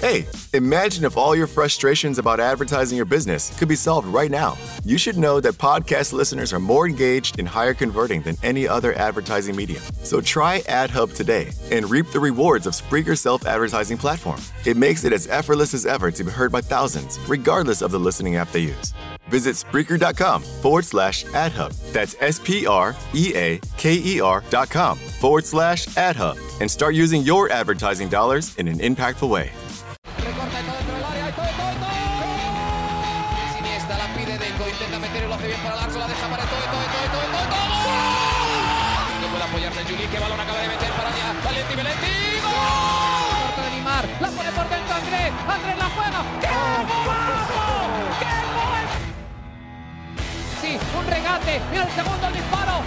Hey, imagine if all your frustrations about advertising your business could be solved right now. You should know that podcast listeners are more engaged and higher converting than any other advertising medium. So try AdHub today and reap the rewards of Spreaker's self advertising platform. It makes it as effortless as ever to be heard by thousands, regardless of the listening app they use. Visit Spreaker.com forward slash AdHub. That's S P R E A K E R dot com forward slash AdHub and start using your advertising dollars in an impactful way. Mira el segundo disparo,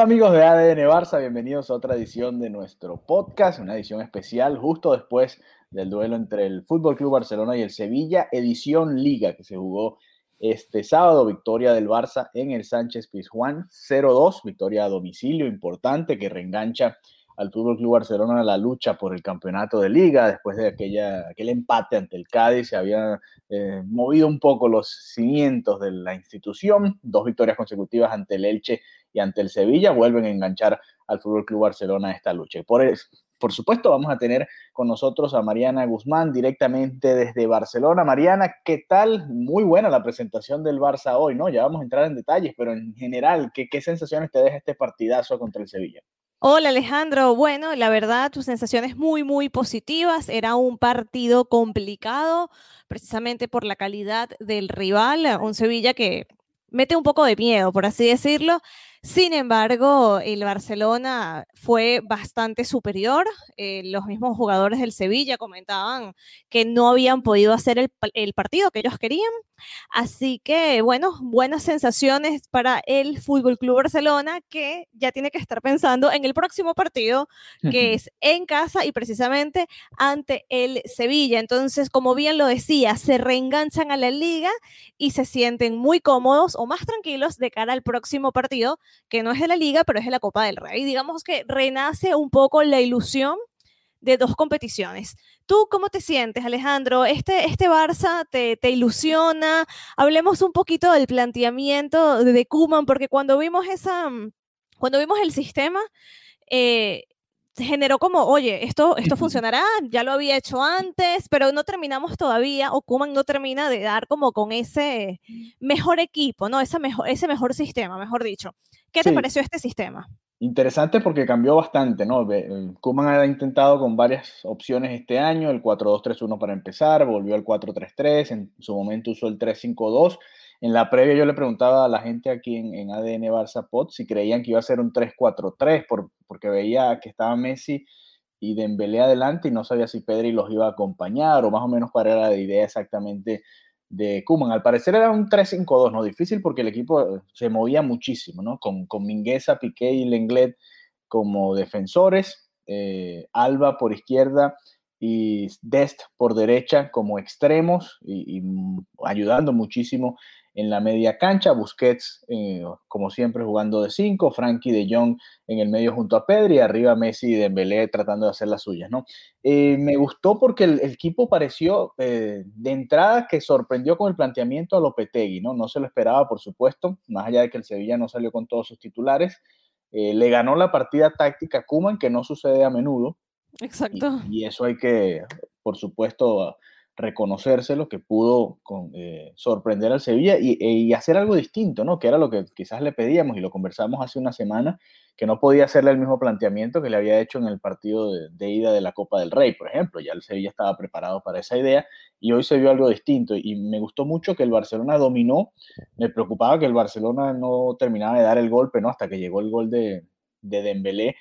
Amigos de ADN Barça, bienvenidos a otra edición de nuestro podcast, una edición especial justo después del duelo entre el Fútbol Club Barcelona y el Sevilla, edición Liga que se jugó este sábado, victoria del Barça en el Sánchez Pizjuán 0-2, victoria a domicilio importante que reengancha al Fútbol Club Barcelona la lucha por el campeonato de Liga después de aquella, aquel empate ante el Cádiz, se había eh, movido un poco los cimientos de la institución, dos victorias consecutivas ante el Elche y ante el Sevilla vuelven a enganchar al Fútbol Club Barcelona esta lucha. Y por, por supuesto, vamos a tener con nosotros a Mariana Guzmán directamente desde Barcelona. Mariana, ¿qué tal? Muy buena la presentación del Barça hoy, ¿no? Ya vamos a entrar en detalles, pero en general, ¿qué, qué sensaciones te deja este partidazo contra el Sevilla? Hola Alejandro, bueno, la verdad tus sensaciones muy, muy positivas. Era un partido complicado, precisamente por la calidad del rival, un Sevilla que mete un poco de miedo, por así decirlo. Sin embargo, el Barcelona fue bastante superior. Eh, los mismos jugadores del Sevilla comentaban que no habían podido hacer el, el, partido que ellos querían. Así que, bueno, buenas sensaciones para el Fútbol Club Barcelona, que ya tiene que estar pensando en el próximo partido, que es en casa y precisamente ante el Sevilla. Entonces, como bien lo decía, se reenganchan a la liga y se sienten muy cómodos o más tranquilos de cara al próximo partido que no es de la liga, pero es de la Copa del Rey. Digamos que renace un poco la ilusión de dos competiciones. ¿Tú cómo te sientes, Alejandro? ¿Este, este Barça te, te ilusiona? Hablemos un poquito del planteamiento de Kuman, porque cuando vimos esa, cuando vimos el sistema, eh, generó como, oye, esto, esto funcionará, ya lo había hecho antes, pero no terminamos todavía, o Kuman no termina de dar como con ese mejor equipo, ¿no? Ese mejor, ese mejor sistema, mejor dicho. ¿Qué te sí. pareció este sistema? Interesante porque cambió bastante, ¿no? Kuman ha intentado con varias opciones este año, el 4-2-3-1 para empezar, volvió al 4-3-3, en su momento usó el 3-5-2. En la previa yo le preguntaba a la gente aquí en, ADN Barça Pod si creían que iba a ser un 3-4-3 por, porque veía que estaba Messi y Dembélé adelante y no sabía si Pedri los iba a acompañar o más o menos cuál era la idea exactamente de Kuman. Al parecer era un 3-5-2, ¿no? Difícil porque el equipo se movía muchísimo, ¿no? Con, con Mingueza, Piqué y Lenglet como defensores, eh, Alba por izquierda y Dest por derecha como extremos y, y ayudando muchísimo en la media cancha, Busquets eh, como siempre jugando de 5, Frankie de Jong en el medio junto a Pedri, arriba Messi y Dembélé tratando de hacer las suyas, ¿no? Eh, me gustó porque el, el equipo pareció eh, de entrada que sorprendió con el planteamiento a Lopetegui, ¿no? No se lo esperaba, por supuesto, más allá de que el Sevilla no salió con todos sus titulares, le ganó la partida táctica a Kuman, que no sucede a menudo. Exacto. Y, y eso hay que, por supuesto, reconocérselo, que pudo con, eh, sorprender al Sevilla y, e, y, hacer algo distinto, ¿no? Que era lo que quizás le pedíamos y lo conversamos hace una semana, que no podía hacerle el mismo planteamiento que le había hecho en el partido de, de, ida de la Copa del Rey, por ejemplo. Ya el Sevilla estaba preparado para esa idea y hoy se vio algo distinto y me gustó mucho que el Barcelona dominó. Me preocupaba que el Barcelona no terminaba de dar el golpe, ¿no? Hasta que llegó el gol de, de Dembélé.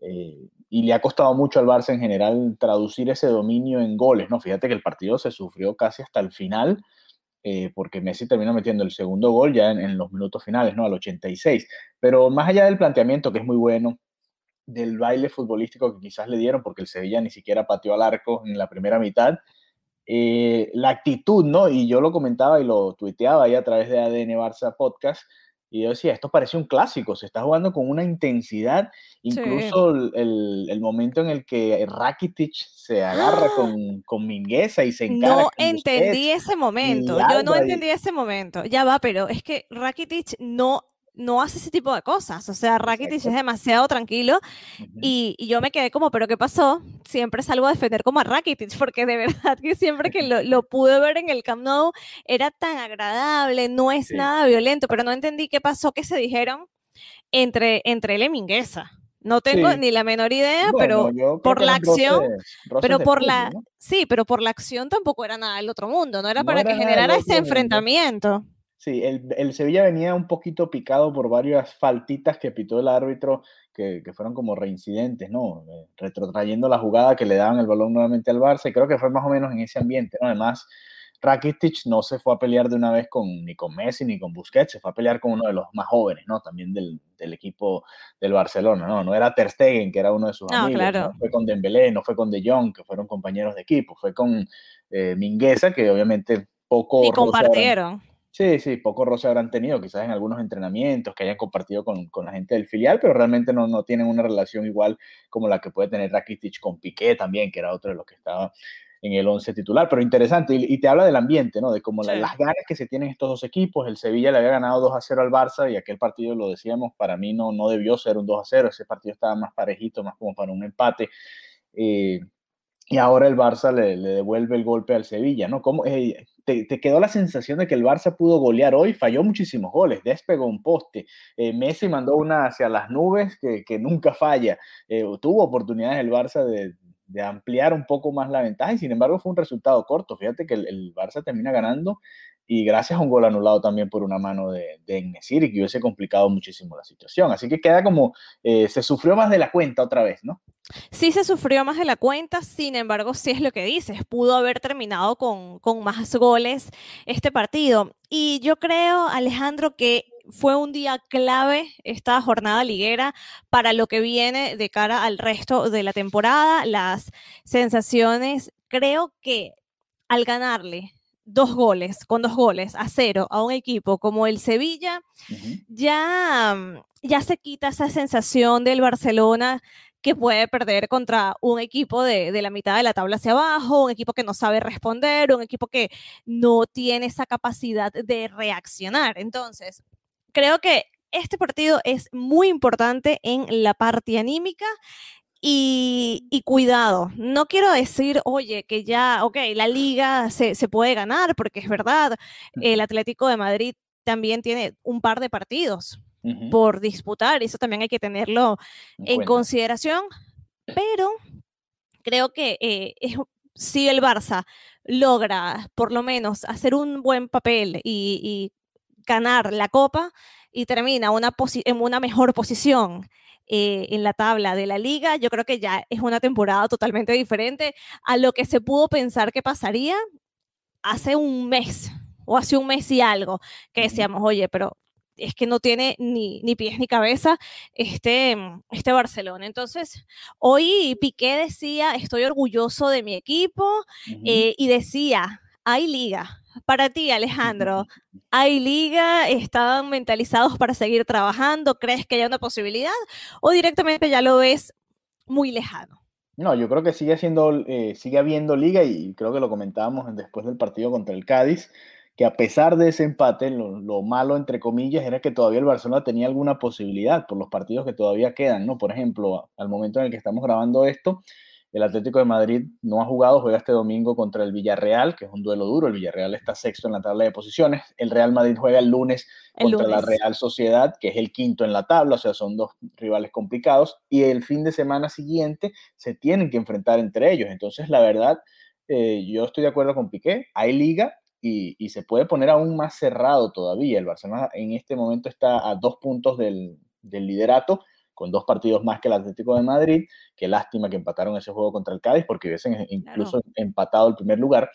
Eh, y le ha costado mucho al Barça en general traducir ese dominio en goles, ¿no? Fíjate que el partido se sufrió casi hasta el final eh, porque Messi termina metiendo el segundo gol ya en, los minutos finales, ¿no? Al 86. Pero más allá del planteamiento, que es muy bueno, del baile futbolístico que quizás le dieron, porque el Sevilla ni siquiera pateó al arco en la primera mitad, eh, la actitud, ¿no? Y yo lo comentaba y lo tuiteaba ahí a través de ADN Barça Podcast, y yo decía, esto parece un clásico, se está jugando con una intensidad, incluso el, el, momento en el que Rakitic se agarra ¡Ah! con, con Mingueza y se encara. No entendí ese momento, yo no entendí ese momento, ya va, pero es que Rakitic no no hace ese tipo de cosas. O sea, Rakitic es demasiado tranquilo y, yo me quedé como, ¿pero qué pasó? Siempre salgo a defender como a Rakitic porque de verdad que siempre que lo, pude ver en el Camp Nou era tan agradable, no es nada violento, pero no entendí qué pasó que se dijeron entre, entre él y Mingueza. No tengo ni la menor idea, pero por la acción, pero por la, sí, pero por la acción tampoco era nada del otro mundo, no era para que generara ese enfrentamiento. Sí, el, Sevilla venía un poquito picado por varias faltitas que pitó el árbitro, que, fueron como reincidentes, ¿no? Eh, retrotrayendo la jugada que le daban el balón nuevamente al Barça, y creo que fue más o menos en ese ambiente, ¿no? Además, Rakitic no se fue a pelear de una vez con, ni con Messi ni con Busquets, se fue a pelear con uno de los más jóvenes, ¿no? También del, equipo del Barcelona, ¿no? No era Ter Stegen, que era uno de sus amigos, no fue con Dembélé, no fue con De Jong, que fueron compañeros de equipo, fue con eh, Mingueza, que obviamente poco... Y compartieron. Sí, sí, poco roce habrán tenido, quizás en algunos entrenamientos que hayan compartido con, la gente del filial, pero realmente no, no, tienen una relación igual como la que puede tener Rakitic con Piqué también, que era otro de los que estaba en el 11 titular. Pero interesante, y, te habla del ambiente, ¿no? De cómo las ganas que se tienen estos dos equipos. El Sevilla le había ganado 2 a 0 al Barça y aquel partido, lo decíamos, para mí no, no debió ser un 2 a 0. Ese partido estaba más parejito, más como para un empate. Eh, y ahora el Barça le, devuelve el golpe al Sevilla, ¿no? ¿Cómo, eh, te, quedó la sensación de que el Barça pudo golear hoy? Falló muchísimos goles, despegó un poste. Eh, Messi mandó una hacia las nubes que, nunca falla. Eh, tuvo oportunidades el Barça de, ampliar un poco más la ventaja y sin embargo fue un resultado corto. Fíjate que el, Barça termina ganando y gracias a un gol anulado también por una mano de, de y que hubiese complicado muchísimo la situación. Así que queda como, se sufrió más de la cuenta otra vez, ¿no? Sí se sufrió más de la cuenta, sin embargo, sí es lo que dices, pudo haber terminado con, más goles este partido. Y yo creo, Alejandro, que fue un día clave esta jornada liguera para lo que viene de cara al resto de la temporada. Las sensaciones, creo que al ganarle dos goles, con dos goles a cero a un equipo como el Sevilla, ya, ya se quita esa sensación del Barcelona que puede perder contra un equipo de, la mitad de la tabla hacia abajo, un equipo que no sabe responder, un equipo que no tiene esa capacidad de reaccionar. Entonces, creo que este partido es muy importante en la parte anímica y, cuidado, no quiero decir, oye, que ya, ok, la liga se, se, puede ganar, porque es verdad, el Atlético de Madrid también tiene un par de partidos por disputar, eso también hay que tenerlo en, consideración, pero creo que eh, si el Barça logra por lo menos hacer un buen papel y, ganar la copa y termina una en una mejor posición eh, en la tabla de la liga, yo creo que ya es una temporada totalmente diferente a lo que se pudo pensar que pasaría hace un mes o hace un mes y algo, que decíamos, oye, pero es que no tiene ni, ni, pies ni cabeza este, este Barcelona. Entonces, hoy Piqué decía, estoy orgulloso de mi equipo eh, y decía, hay liga. Para ti, Alejandro, ¿hay liga? ¿Están mentalizados para seguir trabajando? ¿Crees que hay una posibilidad? ¿O directamente ya lo ves muy lejano? No, yo creo que sigue, siendo, eh, sigue habiendo liga y creo que lo comentábamos después del partido contra el Cádiz que a pesar de ese empate, lo, malo, entre comillas, era que todavía el Barcelona tenía alguna posibilidad por los partidos que todavía quedan, ¿no? Por ejemplo, al momento en el que estamos grabando esto, el Atlético de Madrid no ha jugado, juega este domingo contra el Villarreal, que es un duelo duro. El Villarreal está sexto en la tabla de posiciones. El Real Madrid juega el lunes contra la Real Sociedad, que es el quinto en la tabla, o sea, son dos rivales complicados. Y el fin de semana siguiente se tienen que enfrentar entre ellos. Entonces, la verdad, eh, yo estoy de acuerdo con Piqué. Hay liga, y, se puede poner aún más cerrado todavía. El Barcelona en este momento está a dos puntos del, liderato, con dos partidos más que el Atlético de Madrid. Qué lástima que empataron ese juego contra el Cádiz porque hubiesen incluso empatado el primer lugar.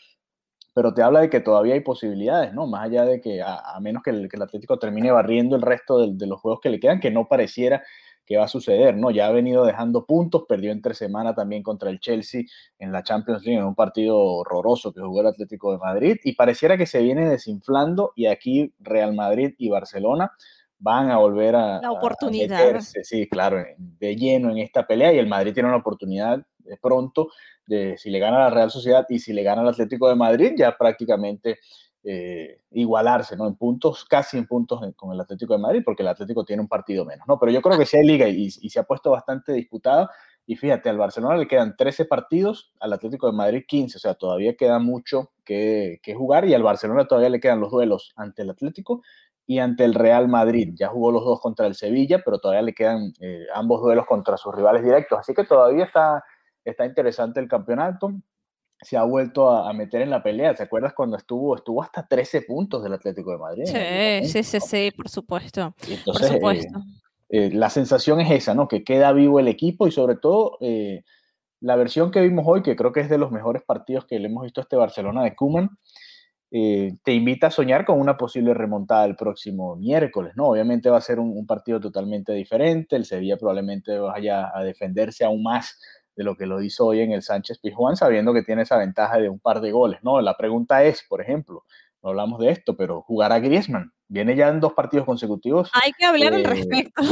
pero te habla de que todavía hay posibilidades, ¿no? Más allá de que, a, menos que el, Atlético termine barriendo el resto de, los juegos que le quedan, que no pareciera que va a suceder, ¿no? Ya ha venido dejando puntos, perdió entre semana también contra el Chelsea en la Champions League, en un partido horroroso que jugó el Atlético de Madrid, y pareciera que se viene desinflando, y aquí Real Madrid y Barcelona van a volver a, la oportunidad. sí, claro, de lleno en esta pelea, y el Madrid tiene una oportunidad de pronto de si le gana la Real Sociedad y si le gana al Atlético de Madrid, ya prácticamente eh, igualarse, ¿no? En puntos, casi en puntos con el Atlético de Madrid, porque el Atlético tiene un partido menos, ¿no? Pero yo creo que sí hay liga y, se ha puesto bastante disputada. Y fíjate, al Barcelona le quedan 13 partidos, al Atlético de Madrid 15, o sea, todavía queda mucho que, jugar y al Barcelona todavía le quedan los duelos ante el Atlético y ante el Real Madrid. Ya jugó los dos contra el Sevilla, pero todavía le quedan eh, ambos duelos contra sus rivales directos. Así que todavía está, está interesante el campeonato se ha vuelto a, meter en la pelea. ¿Te acuerdas cuando estuvo, estuvo hasta 13 puntos del Atlético de Madrid? Sí, sí, sí, sí, por supuesto. por eh, supuesto. Eh, la sensación es esa, ¿no? Que queda vivo el equipo y sobre todo la versión que vimos hoy, que creo que es de los mejores partidos que le hemos visto a este Barcelona de Kuman, te invita a soñar con una posible remontada el próximo miércoles, ¿no? Obviamente va a ser un, un partido totalmente diferente, el Sevilla probablemente vaya a defenderse aún más de lo que lo hizo hoy en el Sánchez Pizjuán, sabiendo que tiene esa ventaja de un par de goles, ¿no? La pregunta es, por ejemplo, no hablamos de esto, pero jugará Griezmann. Viene ya en dos partidos consecutivos. Hay que hablar al eh, respecto.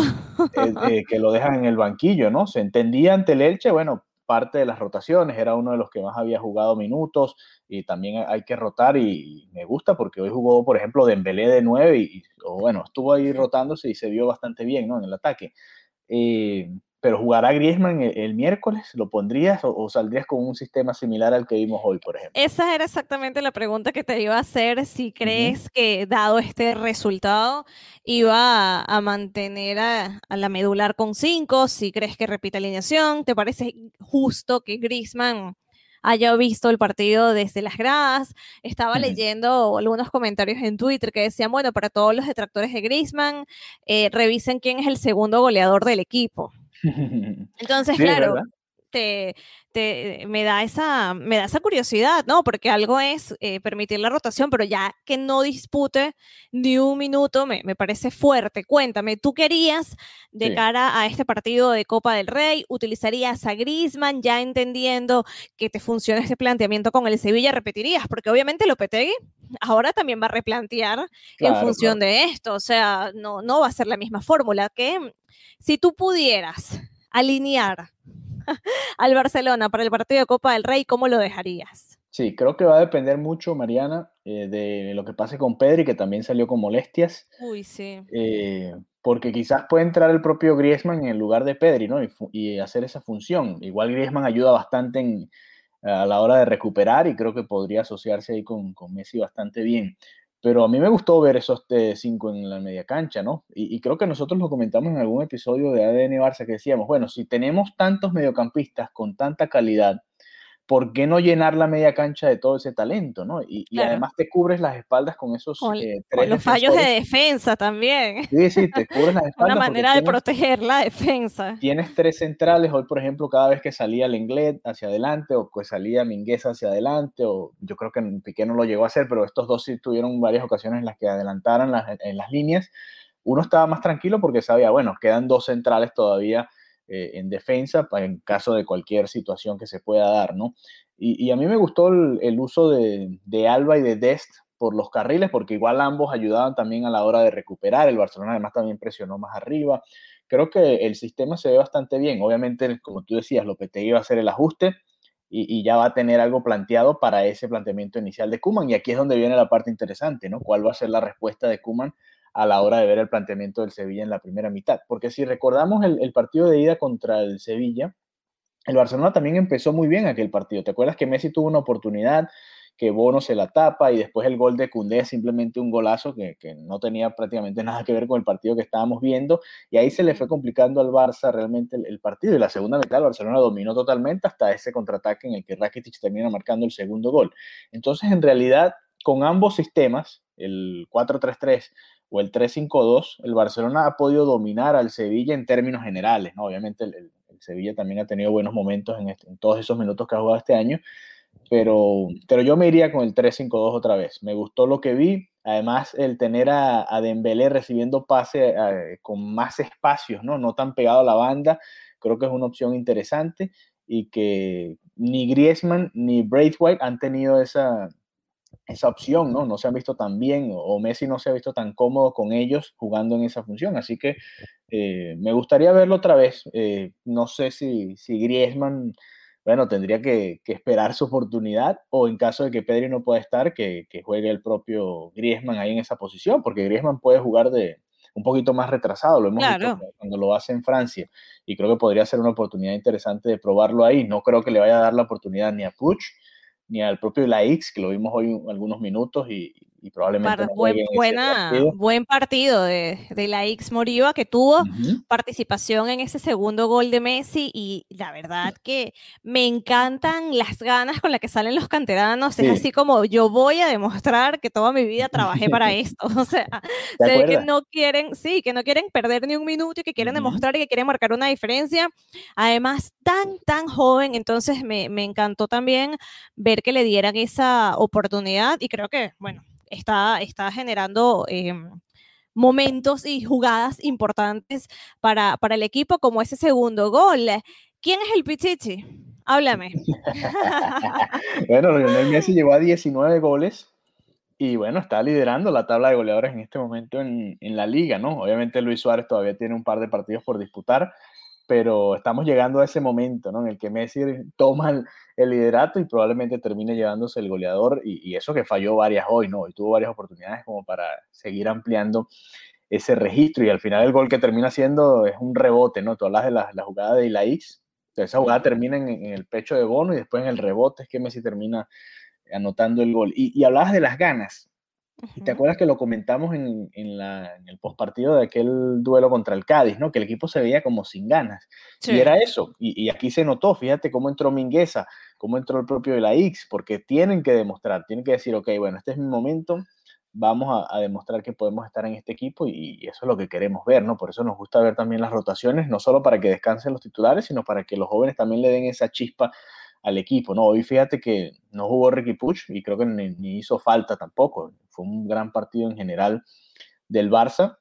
Eh, eh, que lo dejan en el banquillo, ¿no? Se entendía ante el Elche, bueno, parte de las rotaciones, era uno de los que más había jugado minutos y también hay que rotar y me gusta porque hoy jugó, por ejemplo, Dembélé de 9 y, bueno, estuvo ahí rotándose y se vio bastante bien, ¿no? En el ataque. Eh, pero jugará Griezmann el, miércoles, ¿lo pondrías o, saldrías con un sistema similar al que vimos hoy, por ejemplo? Esa era exactamente la pregunta que te iba a hacer, si crees que dado este resultado iba a, mantener a, la medular con cinco, si crees que repite alineación, ¿te parece justo que Griezmann haya visto el partido desde las gradas. Estaba leyendo algunos comentarios en Twitter que decían, bueno, para todos los detractores de Griezmann, eh, revisen quién es el segundo goleador del equipo. Entonces, claro, te, me, da esa, me da esa curiosidad, ¿no? Porque algo es eh, permitir la rotación, pero ya que no dispute ni un minuto me, me parece fuerte. Cuéntame, ¿tú querías de cara a este partido de Copa del Rey, utilizarías a Grisman ya entendiendo que te funciona este planteamiento con el Sevilla, repetirías? Porque obviamente Lopetegui ahora también va a replantear en función de esto, o sea, no, no va a ser la misma fórmula que si tú pudieras alinear al Barcelona para el partido de Copa del Rey, ¿cómo lo dejarías? Sí, creo que va a depender mucho, Mariana, eh, de lo que pase con Pedri, que también salió con molestias. Uy, sí. Eh, porque quizás puede entrar el propio Griezmann en el lugar de Pedri, ¿no? Y, hacer esa función. Igual Griezmann ayuda bastante a la hora de recuperar y creo que podría asociarse ahí con, con Messi bastante bien. Pero a mí me gustó ver esos cinco en la media cancha, ¿no? Y, creo que nosotros lo comentamos en algún episodio de ADN Barça que decíamos, bueno, si tenemos tantos mediocampistas con tanta calidad, ¿por qué no llenar la media cancha de todo ese talento, no? Y, además te cubres las espaldas con esos eh, tres los fallos de defensa también. Sí, sí, te cubres las espaldas. Una manera de proteger la defensa. Tienes tres centrales, hoy por ejemplo, cada vez que salía Lenglet hacia adelante o que salía Mingueza hacia adelante, o yo creo que Piqué no lo llegó a hacer, pero estos dos sí tuvieron varias ocasiones en las que adelantaron en las líneas. Uno estaba más tranquilo porque sabía, bueno, quedan dos centrales todavía eh, en defensa en caso de cualquier situación que se pueda dar, ¿no? Y, a mí me gustó el, uso de, Alba y de Dest por los carriles, porque igual ambos ayudaban también a la hora de recuperar. El Barcelona además también presionó más arriba. Creo que el sistema se ve bastante bien. Obviamente, como tú decías, Lopetegui va a hacer el ajuste y, ya va a tener algo planteado para ese planteamiento inicial de Kuman. Y aquí es donde viene la parte interesante, ¿no? ¿Cuál va a ser la respuesta de Kuman a la hora de ver el planteamiento del Sevilla en la primera mitad. Porque si recordamos el, partido de ida contra el Sevilla, el Barcelona también empezó muy bien aquel partido. ¿Te acuerdas que Messi tuvo una oportunidad, que Bono se la tapa y después el gol de Cundé es simplemente un golazo que, no tenía prácticamente nada que ver con el partido que estábamos viendo y ahí se le fue complicando al Barça realmente el, partido y la segunda mitad el Barcelona dominó totalmente hasta ese contraataque en el que Rakitic termina marcando el segundo gol. Entonces en realidad con ambos sistemas, el 4-3-3 o el 3-5-2, el Barcelona ha podido dominar al Sevilla en términos generales. ¿no? Obviamente el, Sevilla también ha tenido buenos momentos en, todos esos minutos que ha jugado este año, pero, pero yo me iría con el 3-5-2 otra vez. Me gustó lo que vi. Además, el tener a, a Dembélé recibiendo pase eh, con más espacios, ¿no? no tan pegado a la banda, creo que es una opción interesante y que ni Griezmann ni Braithwaite han tenido esa, esa opción, ¿no? No se han visto tan bien o Messi no se ha visto tan cómodo con ellos jugando en esa función. Así que eh, me gustaría verlo otra vez. Eh, no sé si, si Griezmann, bueno, tendría que, esperar su oportunidad o en caso de que Pedri no pueda estar, que, que, juegue el propio Griezmann ahí en esa posición, porque Griezmann puede jugar de un poquito más retrasado, lo hemos visto cuando lo hace en Francia y creo que podría ser una oportunidad interesante de probarlo ahí. No creo que le vaya a dar la oportunidad ni a Puch ni al propio Laix, que lo vimos hoy algunos minutos y, y probablemente buen, buena, buen partido de, de, la X Moriva que tuvo participación en ese segundo gol de Messi y la verdad que me encantan las ganas con las que salen los canteranos, es así como yo voy a demostrar que toda mi vida trabajé para esto, o sea, se ve que no quieren, sí, que no quieren perder ni un minuto y que quieren demostrar y que quieren marcar una diferencia, además tan, tan joven, entonces me, me encantó también ver que le dieran esa oportunidad y creo que, bueno, está, está generando em, momentos y jugadas importantes para, para el equipo, como ese segundo gol. ¿Quién es el Pichichi? Háblame. bueno, Lionel Messi llegó a 19 goles y bueno, está liderando la tabla de goleadores en este momento en, en, la liga, ¿no? Obviamente Luis Suárez todavía tiene un par de partidos por disputar, pero estamos llegando a ese momento, ¿no? En el que Messi toma el, el liderato y probablemente termine llevándose el goleador y, eso que falló varias hoy, ¿no? Y tuvo varias oportunidades como para seguir ampliando ese registro y al final el gol que termina siendo es un rebote, ¿no? Tú hablas de la, jugada de Ilaix, esa jugada termina en, el pecho de Bono y después en el rebote es que Messi termina anotando el gol. Y, y hablabas de las ganas. Y te acuerdas que lo comentamos en, en, la, en el postpartido de aquel duelo contra el Cádiz, ¿no? Que el equipo se veía como sin ganas. Y era eso. Y, y, aquí se notó, fíjate cómo entró Mingueza, cómo entró el propio de la X, porque tienen que demostrar, tienen que decir, ok, bueno, este es mi momento, vamos a, demostrar que podemos estar en este equipo y, y, eso es lo que queremos ver, ¿no? Por eso nos gusta ver también las rotaciones, no solo para que descansen los titulares, sino para que los jóvenes también le den esa chispa al equipo, ¿no? Hoy fíjate que no jugó Ricky Puch y creo que ni, hizo falta tampoco. Fue un gran partido en general del Barça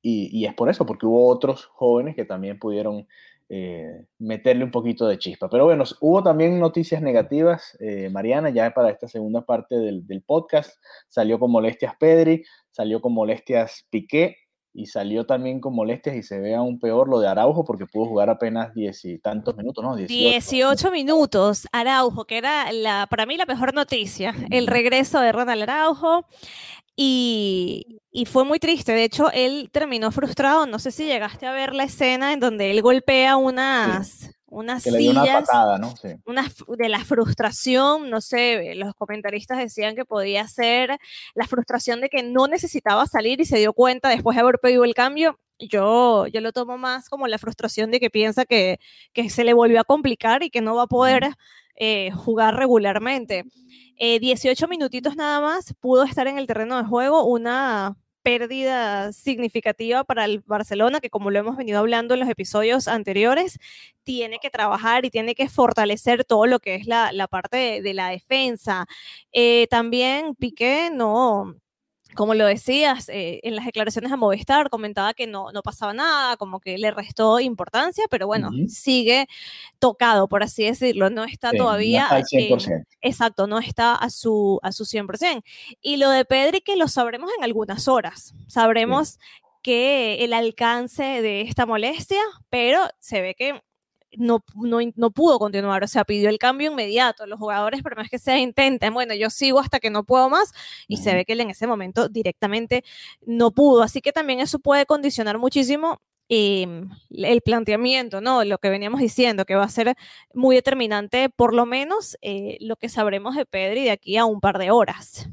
y, es por eso, porque hubo otros jóvenes que también pudieron eh, meterle un poquito de chispa. Pero bueno, hubo también noticias negativas, eh, Mariana, ya para esta segunda parte del, del podcast. Salió con molestias Pedri, salió con molestias Piqué, y salió también con molestias y se ve aún peor lo de Araujo porque pudo jugar apenas diez y tantos minutos, ¿no? 18. minutos, Araujo, que era la, para mí la mejor noticia, el regreso de Ronald Araujo. Y, y, fue muy triste. De hecho, él terminó frustrado. No sé si llegaste a ver la escena en donde él golpea unas, unas sillas, una de la frustración, no sé, los comentaristas decían que podía ser la frustración de que no necesitaba salir y se dio cuenta después de haber pedido el cambio. Yo, yo lo tomo más como la frustración de que piensa que, que se le volvió a complicar y que no va a poder eh, jugar regularmente. 18 eh, minutitos nada más pudo estar en el terreno de juego, una pérdida significativa para el Barcelona, que como lo hemos venido hablando en los episodios anteriores, tiene que trabajar y tiene que fortalecer todo lo que es la, parte de, la defensa. Eh, también Piqué no, como lo decías, eh, en las declaraciones a Movistar comentaba que no, no pasaba nada, como que le restó importancia, pero bueno, sigue tocado, por así decirlo, no está todavía... al 100%. exacto, no está a su, a su 100%. Y lo de Pedri que lo sabremos en algunas horas, sabremos que el alcance de esta molestia, pero se ve que no, no, pudo continuar, o sea, pidió el cambio inmediato. Los jugadores, por más que sea, intentan, bueno, yo sigo hasta que no puedo más, y se ve que él en ese momento directamente no pudo. Así que también eso puede condicionar muchísimo em, el planteamiento, ¿no? Lo que veníamos diciendo, que va a ser muy determinante, por lo menos, eh, lo que sabremos de Pedri de aquí a un par de horas.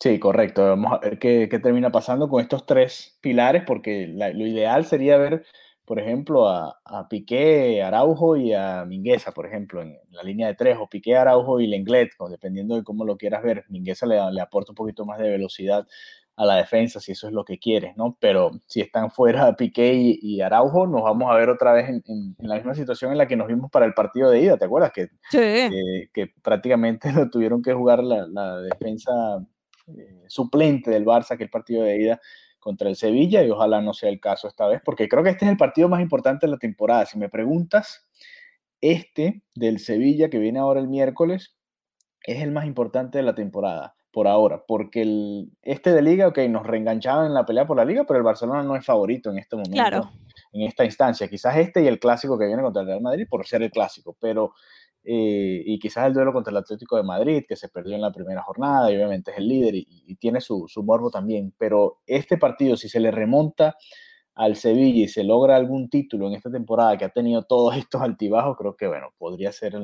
Sí, correcto. Vamos a ver qué, termina pasando con estos tres pilares, porque lo ideal sería ver por ejemplo, a, a, Piqué, Araujo y a Mingueza, por ejemplo, en, la línea de tres, o Piqué, Araujo y Lenglet, dependiendo de cómo lo quieras ver. Mingueza le, le, aporta un poquito más de velocidad a la defensa si eso es lo que quieres, ¿no? Pero si están fuera Piqué y, Araujo, nos vamos a ver otra vez en, la misma situación en la que nos vimos para el partido de ida, ¿te acuerdas? Que, que, prácticamente lo tuvieron que jugar la, defensa eh, suplente del Barça, que el partido de ida contra el Sevilla, y ojalá no sea el caso esta vez, porque creo que este es el partido más importante de la temporada. Si me preguntas, este del Sevilla, que viene ahora el miércoles, es el más importante de la temporada por ahora, porque el, este de liga, ok, nos reenganchaba en la pelea por la liga, pero el Barcelona no es favorito en este momento, claro. en esta instancia. Quizás este y el clásico que viene contra el Real Madrid por ser el clásico, pero eh, y quizás el duelo contra el Atlético de Madrid, que se perdió en la primera jornada y obviamente es el líder y, tiene su, su, morbo también, pero este partido, si se le remonta al Sevilla y se logra algún título en esta temporada que ha tenido todos estos altibajos, creo que, bueno, podría ser...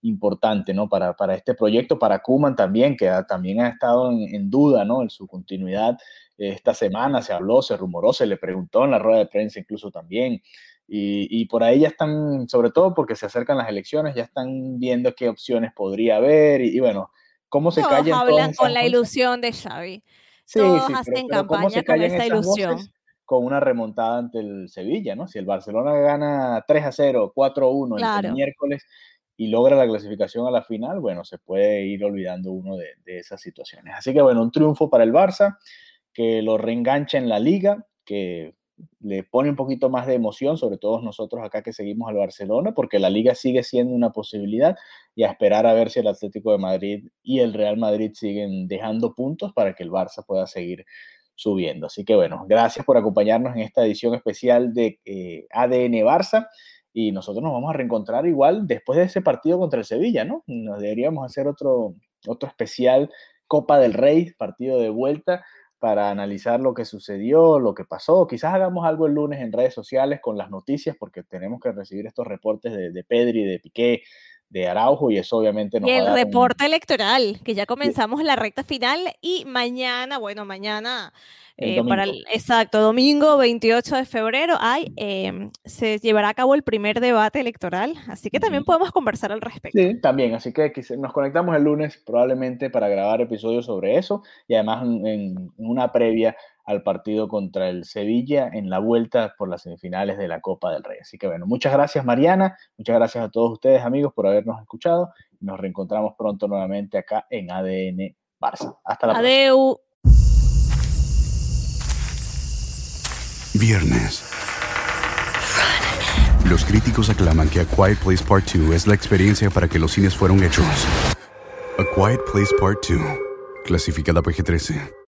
Importante, ¿no? Para, para este proyecto, para Kuman también, que también ha estado en, duda, ¿no? En su continuidad. Esta semana se habló, se rumoró, se le preguntó en la rueda de prensa incluso también. Y, por ahí ya están, sobre todo porque se acercan las elecciones, ya están viendo qué opciones podría haber y, bueno, cómo se Todos hablan con la ilusión de Xavi. Sí, Todos hacen campaña con esta ilusión. Con una remontada ante el Sevilla, ¿no? Si el Barcelona gana 3 a 0, 4 a 1 el miércoles, y logra la clasificación a la final, bueno, se puede ir olvidando uno de, esas situaciones. Así que bueno, un triunfo para el Barça, que lo reengancha en la liga, que le pone un poquito más de emoción, sobre todo nosotros acá que seguimos al Barcelona, porque la liga sigue siendo una posibilidad y a esperar a ver si el Atlético de Madrid y el Real Madrid siguen dejando puntos para que el Barça pueda seguir subiendo. Así que bueno, gracias por acompañarnos en esta edición especial de eh, ADN Barça y nosotros nos vamos a reencontrar igual después de ese partido contra el Sevilla, ¿no? Nos deberíamos hacer otro, otro especial Copa del Rey, partido de vuelta, para analizar lo que sucedió, lo que pasó. Quizás hagamos algo el lunes en redes sociales con las noticias, porque tenemos que recibir estos reportes de, de Pedri, de Piqué, de Araujo y eso obviamente nos y el reporte electoral, que ya comenzamos la recta final y mañana, bueno, mañana eh, para el exacto domingo 28 de febrero hay, em, se llevará a cabo el primer debate electoral, así que también podemos conversar al respecto. Sí, también, así que nos conectamos el lunes probablemente para grabar episodios sobre eso y además en una previa al partido contra el Sevilla en la vuelta por las semifinales de la Copa del Rey. Así que bueno, muchas gracias Mariana, muchas gracias a todos ustedes amigos por habernos escuchado. Nos reencontramos pronto nuevamente acá en ADN Barça. Hasta la Adeu. Viernes. Los críticos aclaman que A Quiet Place Part 2 es la experiencia para que los cines fueron hechos. A Quiet Place Part 2, clasificada PG-13.